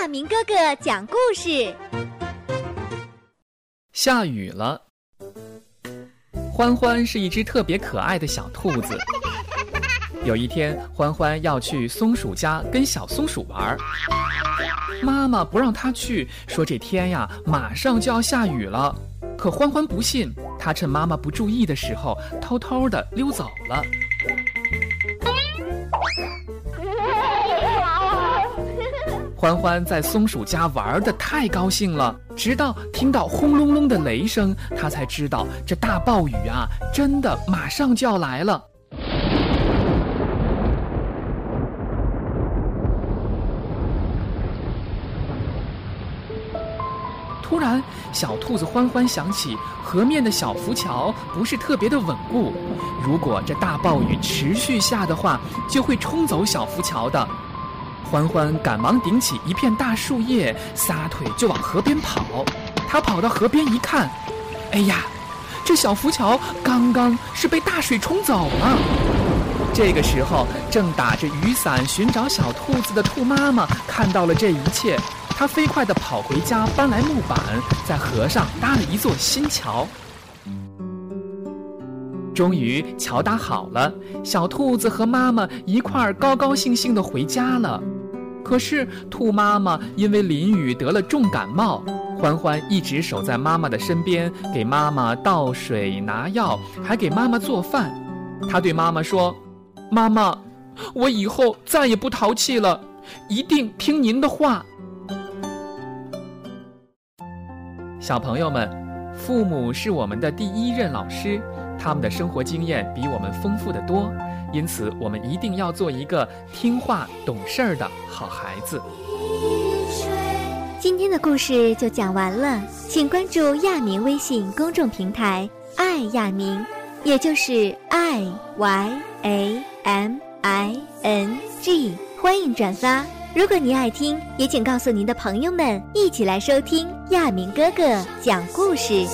大明哥哥讲故事。下雨了，欢欢是一只特别可爱的小兔子。有一天，欢欢要去松鼠家跟小松鼠玩，妈妈不让他去，说这天呀马上就要下雨了。可欢欢不信，他趁妈妈不注意的时候，偷偷的溜走了。欢欢在松鼠家玩的太高兴了，直到听到轰隆隆的雷声，他才知道这大暴雨啊，真的马上就要来了。突然，小兔子欢欢想起河面的小浮桥不是特别的稳固，如果这大暴雨持续下的话，就会冲走小浮桥的。欢欢赶忙顶起一片大树叶，撒腿就往河边跑。他跑到河边一看，哎呀，这小浮桥刚刚是被大水冲走了。这个时候，正打着雨伞寻找小兔子的兔妈妈看到了这一切，她飞快地跑回家，搬来木板，在河上搭了一座新桥。终于桥搭好了，小兔子和妈妈一块儿高高兴兴地回家了。可是兔妈妈因为淋雨得了重感冒，欢欢一直守在妈妈的身边，给妈妈倒水拿药，还给妈妈做饭。他对妈妈说：“妈妈，我以后再也不淘气了，一定听您的话。”小朋友们，父母是我们的第一任老师，他们的生活经验比我们丰富的多。因此，我们一定要做一个听话懂事儿的好孩子。今天的故事就讲完了，请关注亚明微信公众平台“爱亚明”，也就是 i y a m i n g，欢迎转发。如果您爱听，也请告诉您的朋友们，一起来收听亚明哥哥讲故事。